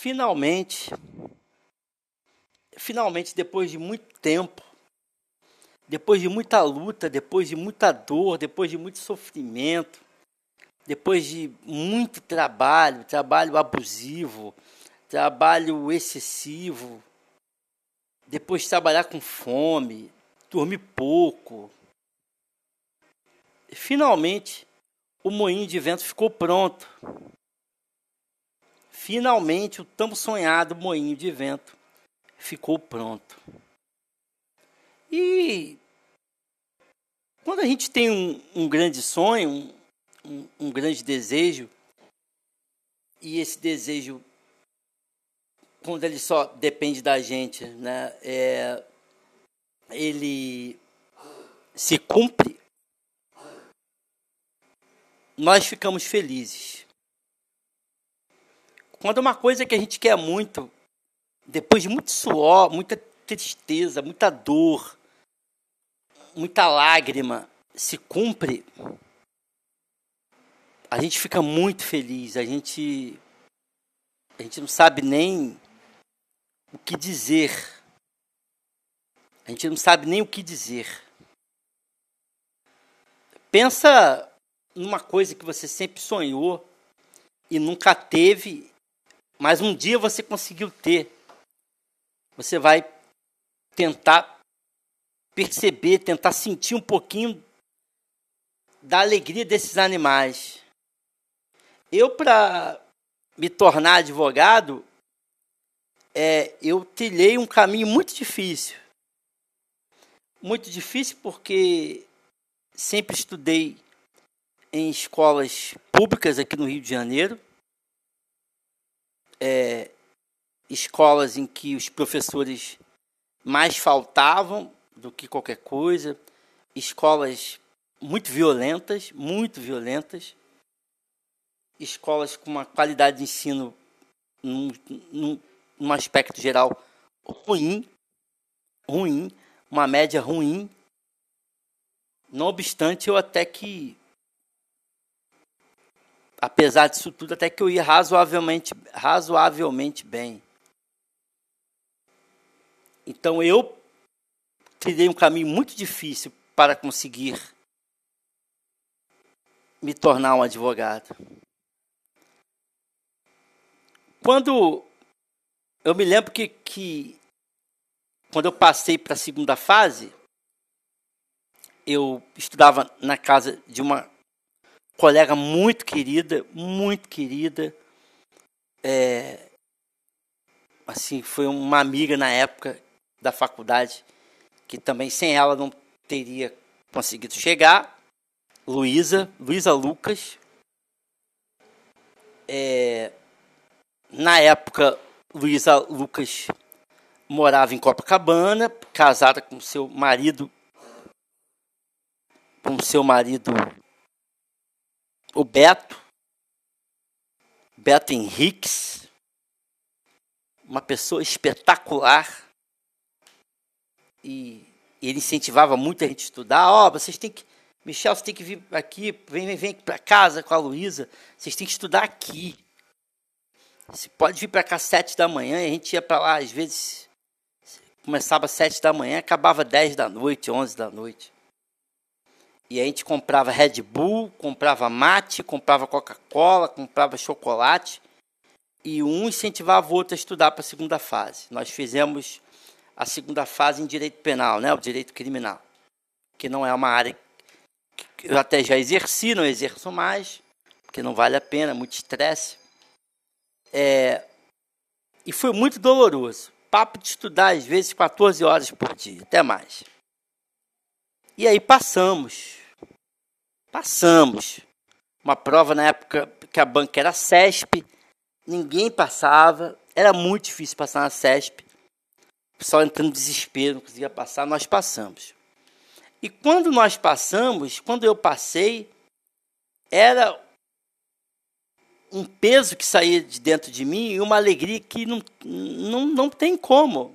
finalmente, finalmente, depois de muito tempo, depois de muita luta, depois de muita dor, depois de muito sofrimento, depois de muito trabalho, trabalho abusivo, trabalho excessivo, depois de trabalhar com fome, dormir pouco. Finalmente, o moinho de vento ficou pronto. Finalmente, o tão sonhado moinho de vento ficou pronto. E quando a gente tem um, um grande sonho, um, um, grande desejo, e esse desejo, quando ele só depende da gente, né, é, ele se cumpre, nós ficamos felizes. Quando uma coisa que a gente quer muito, depois de muito suor, muita tristeza, muita dor, muita lágrima, se cumpre, a gente fica muito feliz. A gente, a gente não sabe nem o que dizer. A gente não sabe nem o que dizer. Pensa numa coisa que você sempre sonhou e nunca teve mas um dia você conseguiu ter. Você vai tentar perceber, tentar sentir um pouquinho da alegria desses animais. Eu, para me tornar advogado, é, eu trilhei um caminho muito difícil. Muito difícil porque sempre estudei em escolas públicas aqui no Rio de Janeiro é, escolas em que os professores mais faltavam do que qualquer coisa, escolas muito violentas, muito violentas, escolas com uma qualidade de ensino num, num, num aspecto geral ruim, ruim, uma média ruim. Não obstante, eu até que apesar disso tudo, até que eu ia razoavelmente, razoavelmente bem. Então eu trilhei um caminho muito difícil para conseguir me tornar um advogado. Quando eu me lembro que, que quando eu passei para a segunda fase, eu estudava na casa de uma colega muito querida, muito querida. É, assim, foi uma amiga na época da faculdade que também sem ela não teria conseguido chegar. Luísa, Luísa Lucas. É, na época, Luísa Lucas morava em Copacabana, casada com seu marido, com seu marido o Beto, Beto Henriques, uma pessoa espetacular. E ele incentivava muito a gente estudar. Ó, oh, vocês têm que. Michel, você tem que vir aqui, vem, vem, vem para casa com a Luísa. Vocês têm que estudar aqui. Você pode vir para cá às sete da manhã, a gente ia para lá, às vezes começava às sete da manhã, acabava dez da noite, onze da noite. E a gente comprava Red Bull, comprava mate, comprava Coca-Cola, comprava chocolate. E um incentivava o outro a estudar para a segunda fase. Nós fizemos a segunda fase em direito penal, né? o direito criminal. Que não é uma área que eu até já exerci, não exerço mais, porque não vale a pena, muito estresse. É, e foi muito doloroso. Papo de estudar, às vezes, 14 horas por dia, até mais. E aí passamos. Passamos. Uma prova na época que a banca era CESP, ninguém passava, era muito difícil passar na CESP. O pessoal entrando em desespero, não conseguia passar, nós passamos. E quando nós passamos, quando eu passei, era um peso que saía de dentro de mim e uma alegria que não, não, não tem como.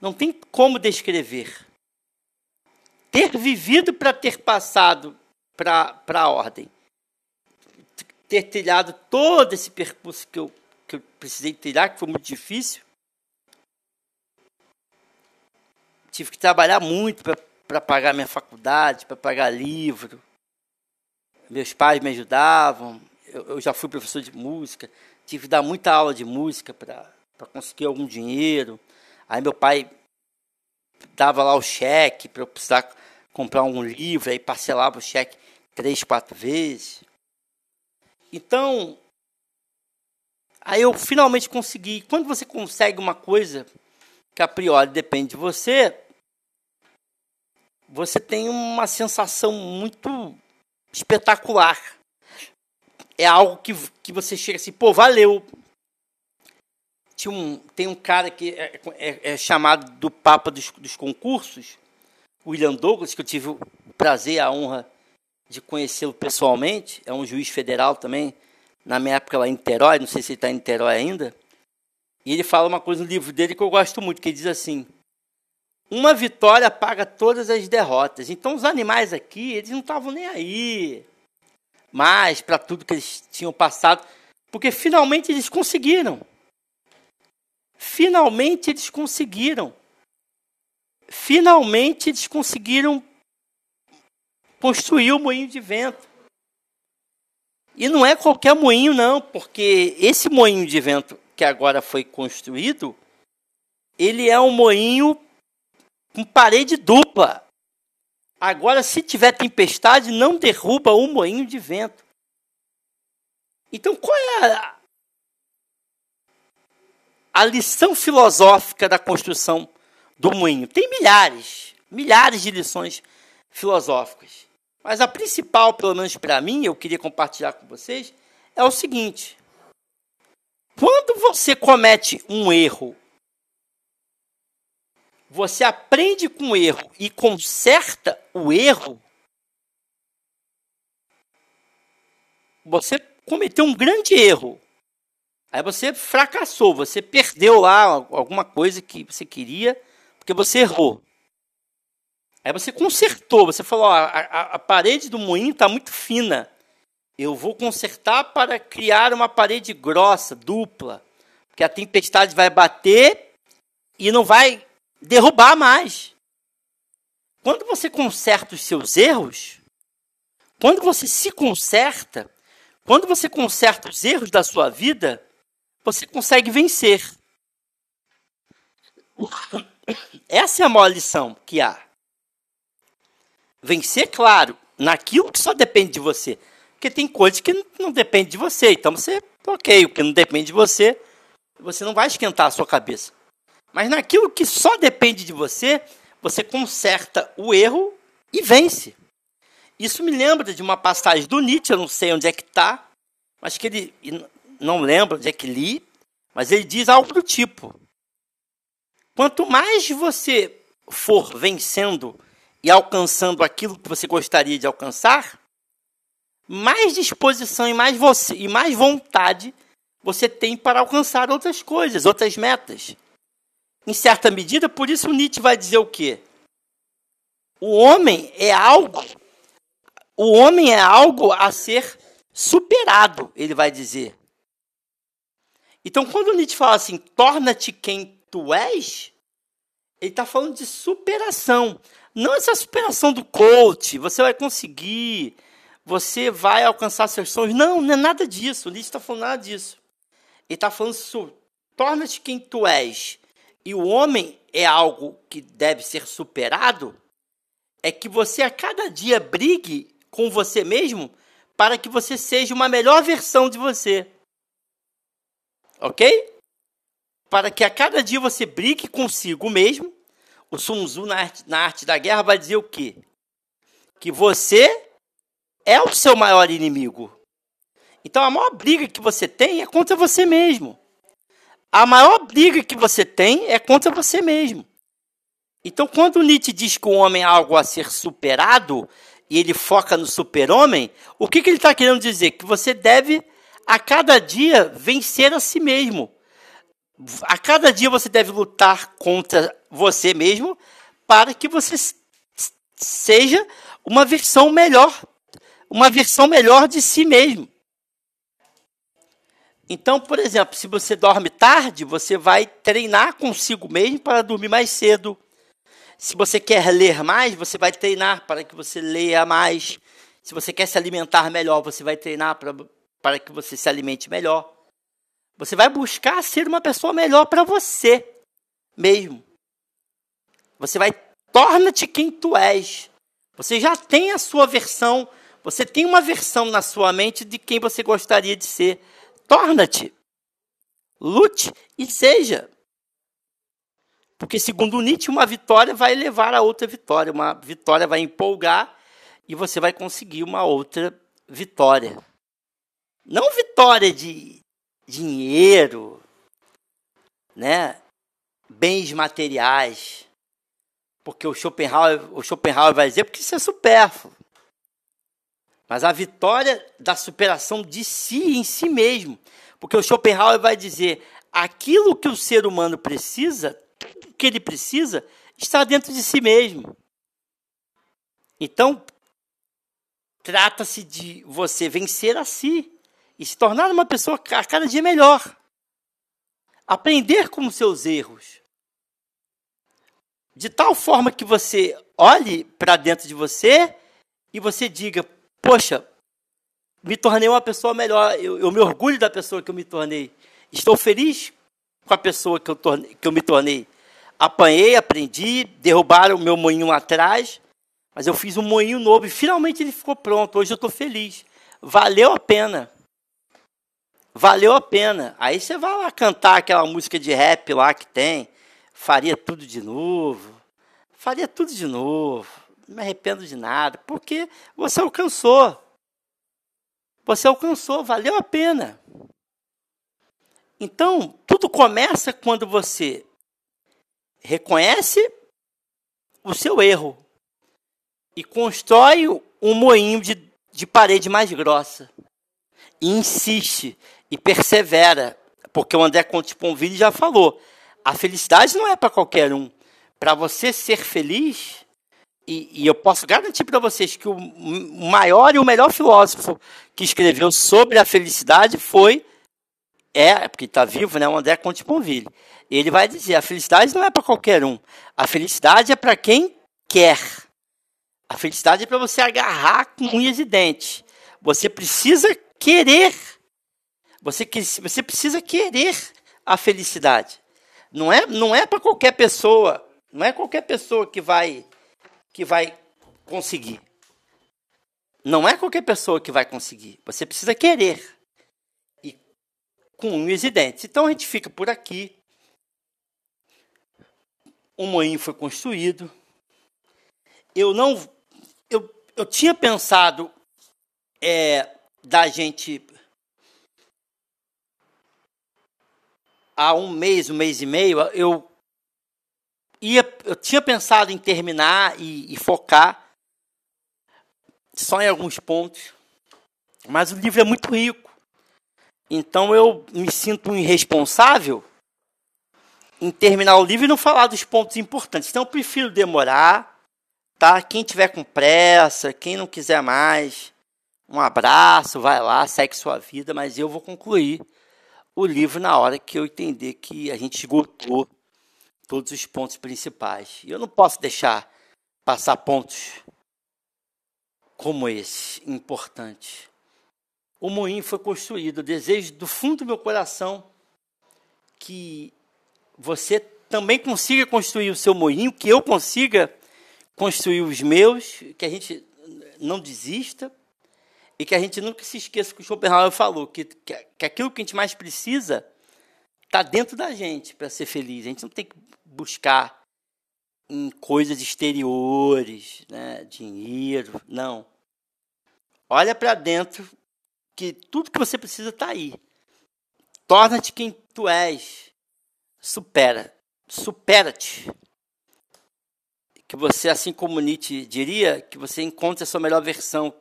Não tem como descrever. Ter vivido para ter passado para a ordem. Ter trilhado todo esse percurso que eu, que eu precisei tirar, que foi muito difícil. Tive que trabalhar muito para pagar minha faculdade, para pagar livro. Meus pais me ajudavam. Eu, eu, já fui professor de música. Tive que dar muita aula de música para conseguir algum dinheiro. Aí meu pai dava lá o cheque para eu precisar comprar um livro, aí parcelava o cheque três, quatro vezes. Então, aí eu finalmente consegui. Quando você consegue uma coisa que a priori depende de você, você tem uma sensação muito espetacular. É algo que, que você chega assim, pô, valeu. Tinha um, tem um cara que é, é, é chamado do Papa dos, dos concursos, William Douglas, que eu tive o prazer, a honra de conhecê-lo pessoalmente. É um juiz federal também, na minha época lá em Niterói, não sei se ele está em Niterói ainda. E ele fala uma coisa no livro dele que eu gosto muito, que ele diz assim: uma vitória paga todas as derrotas. Então os animais aqui, eles não estavam nem aí mais para tudo que eles tinham passado, porque finalmente eles conseguiram. Finalmente eles conseguiram. Finalmente eles conseguiram construir o moinho de vento. E não é qualquer moinho, não, porque esse moinho de vento que agora foi construído, ele é um moinho com parede dupla. Agora, se tiver tempestade, não derruba o moinho de vento. Então, qual é a, a lição filosófica da construção do moinho? Tem milhares, milhares de lições filosóficas. Mas a principal, pelo menos para mim, eu queria compartilhar com vocês, é o seguinte: quando você comete um erro você aprende com o erro e conserta o erro, você cometeu um grande erro. Aí você fracassou, você perdeu lá alguma coisa que você queria, porque você errou. Aí você consertou, você falou: ó, a, a, parede do moinho está muito fina. Eu vou consertar para criar uma parede grossa, dupla. Porque a tempestade vai bater e não vai derrubar mais. Quando você conserta os seus erros, quando você se conserta, quando você conserta os erros da sua vida, você consegue vencer. Essa é a maior lição que há. Vencer, claro, naquilo que só depende de você. Porque tem coisas que não dependem de você. Então você, ok, o que não depende de você, você não vai esquentar a sua cabeça. Mas naquilo que só depende de você, você conserta o erro e vence. Isso me lembra de uma passagem do Nietzsche, eu não sei onde é que está, mas que ele não lembro onde é que li, mas ele diz algo do tipo: quanto mais você for vencendo e alcançando aquilo que você gostaria de alcançar, mais disposição e mais você e mais vontade você tem para alcançar outras coisas, outras metas em certa medida, por isso Nietzsche vai dizer o quê? O homem é algo, o homem é algo a ser superado, ele vai dizer. Então, quando Nietzsche fala assim, torna-te quem tu és, ele está falando de superação. Não essa superação do coach, você vai conseguir, você vai alcançar seus sonhos. Não, não é nada disso. Nietzsche está falando nada disso. Ele está falando, torna-te quem tu és e o homem é algo que deve ser superado, é que você a cada dia brigue com você mesmo para que você seja uma melhor versão de você. Ok? Para que a cada dia você brigue consigo mesmo. O Sun Tzu, na arte, na arte da guerra, vai dizer o quê? Que você é o seu maior inimigo. Então a maior briga que você tem é contra você mesmo a maior briga que você tem é contra você mesmo. Então, quando Nietzsche diz que o homem é algo a ser superado, e ele foca no super-homem, o que, que ele está querendo dizer? Que você deve, a cada dia, vencer a si mesmo. A cada dia você deve lutar contra você mesmo para que você seja uma versão melhor, uma versão melhor de si mesmo. Então, por exemplo, se você dorme tarde, você vai treinar consigo mesmo para dormir mais cedo. Se você quer ler mais, você vai treinar para que você leia mais. Se você quer se alimentar melhor, você vai treinar para, para que você se alimente melhor. Você vai buscar ser uma pessoa melhor para você mesmo. Você vai torna-te quem tu és. Você já tem a sua versão, você tem uma versão na sua mente de quem você gostaria de ser. Torna-te. Lute e seja. Porque, segundo Nietzsche, uma vitória vai levar a outra vitória. Uma vitória vai empolgar e você vai conseguir uma outra vitória. Não vitória de dinheiro, né? bens materiais. Porque o Schopenhauer, o Schopenhauer vai dizer porque isso é supérfluo. Mas a vitória da superação de si em si mesmo. Porque o Schopenhauer vai dizer aquilo que o ser humano precisa, tudo que ele precisa, está dentro de si mesmo. Então, trata-se de você vencer a si e se tornar uma pessoa a cada dia melhor. Aprender com os seus erros. De tal forma que você olhe para dentro de você e você diga: Poxa, me tornei uma pessoa melhor. Eu, eu, me orgulho da pessoa que eu me tornei. Estou feliz com a pessoa que eu, tornei, que eu me tornei. Apanhei, aprendi, derrubaram o meu moinho atrás, mas eu fiz um moinho novo e finalmente ele ficou pronto. Hoje eu estou feliz. Valeu a pena. Valeu a pena. Aí você vai lá cantar aquela música de rap lá que tem. Faria tudo de novo. Faria tudo de novo. Não me arrependo de nada. Porque você alcançou. Você alcançou, valeu a pena. Então, tudo começa quando você reconhece o seu erro e constrói um moinho de, de parede mais grossa. E insiste e persevera, porque o André Conte Ponville já falou: a felicidade não é para qualquer um. Para você ser feliz, e, e eu posso garantir para vocês que o maior e o melhor filósofo que escreveu sobre a felicidade foi é, porque está vivo, né, o André Conte Ponville. Ele vai dizer: a felicidade não é para qualquer um. A felicidade é para quem quer. A felicidade é para você agarrar com unhas e dentes. Você precisa querer. Você, você precisa querer a felicidade. Não é, não é para qualquer pessoa. Não é qualquer pessoa que vai que vai conseguir. Não é qualquer pessoa que vai conseguir. Você precisa querer. E com unhas e dentes. Então a gente fica por aqui. O moinho foi construído. Eu não. Eu, eu tinha pensado é, da gente. Há um mês, um mês e meio, eu ia, eu tinha pensado em terminar e, e focar só em alguns pontos, mas o livro é muito rico. Então eu me sinto irresponsável em terminar o livro e não falar dos pontos importantes. Então eu prefiro demorar, tá? Quem tiver com pressa, quem não quiser mais, um abraço, vai lá, segue sua vida, mas eu vou concluir o livro na hora que eu entender que a gente esgotou todos os pontos principais. E eu não posso deixar passar pontos como esse, importante. O moinho foi construído. Eu desejo do fundo do meu coração que você também consiga construir o seu moinho, que eu consiga construir os meus, que a gente não desista e que a gente nunca se esqueça que o Schopenhauer falou, que, que, que aquilo que a gente mais precisa está dentro da gente para ser feliz. A gente não tem que buscar em coisas exteriores, né? dinheiro, não. Olha para dentro que tudo que você precisa está aí. Torna-te quem tu és. Supera. Supera-te. Que você, assim como Nietzsche diria, que você encontre a sua melhor versão.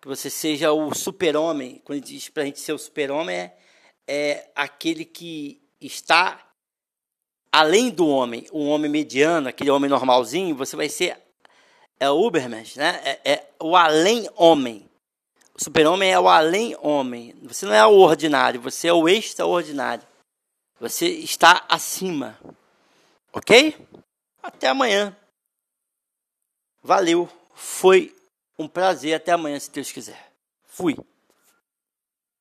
Que você seja o super-homem. Quando diz para a gente ser o super-homem, é, é aquele que está além do homem, um homem mediano, aquele homem normalzinho, você vai ser é o Ubermensch, né? É, é o além-homem, O super-homem é o além-homem. Você não é o ordinário, você é o extraordinário. Você está acima. Ok? Até amanhã. Valeu. Foi um prazer. Até amanhã, se Deus quiser. Fui.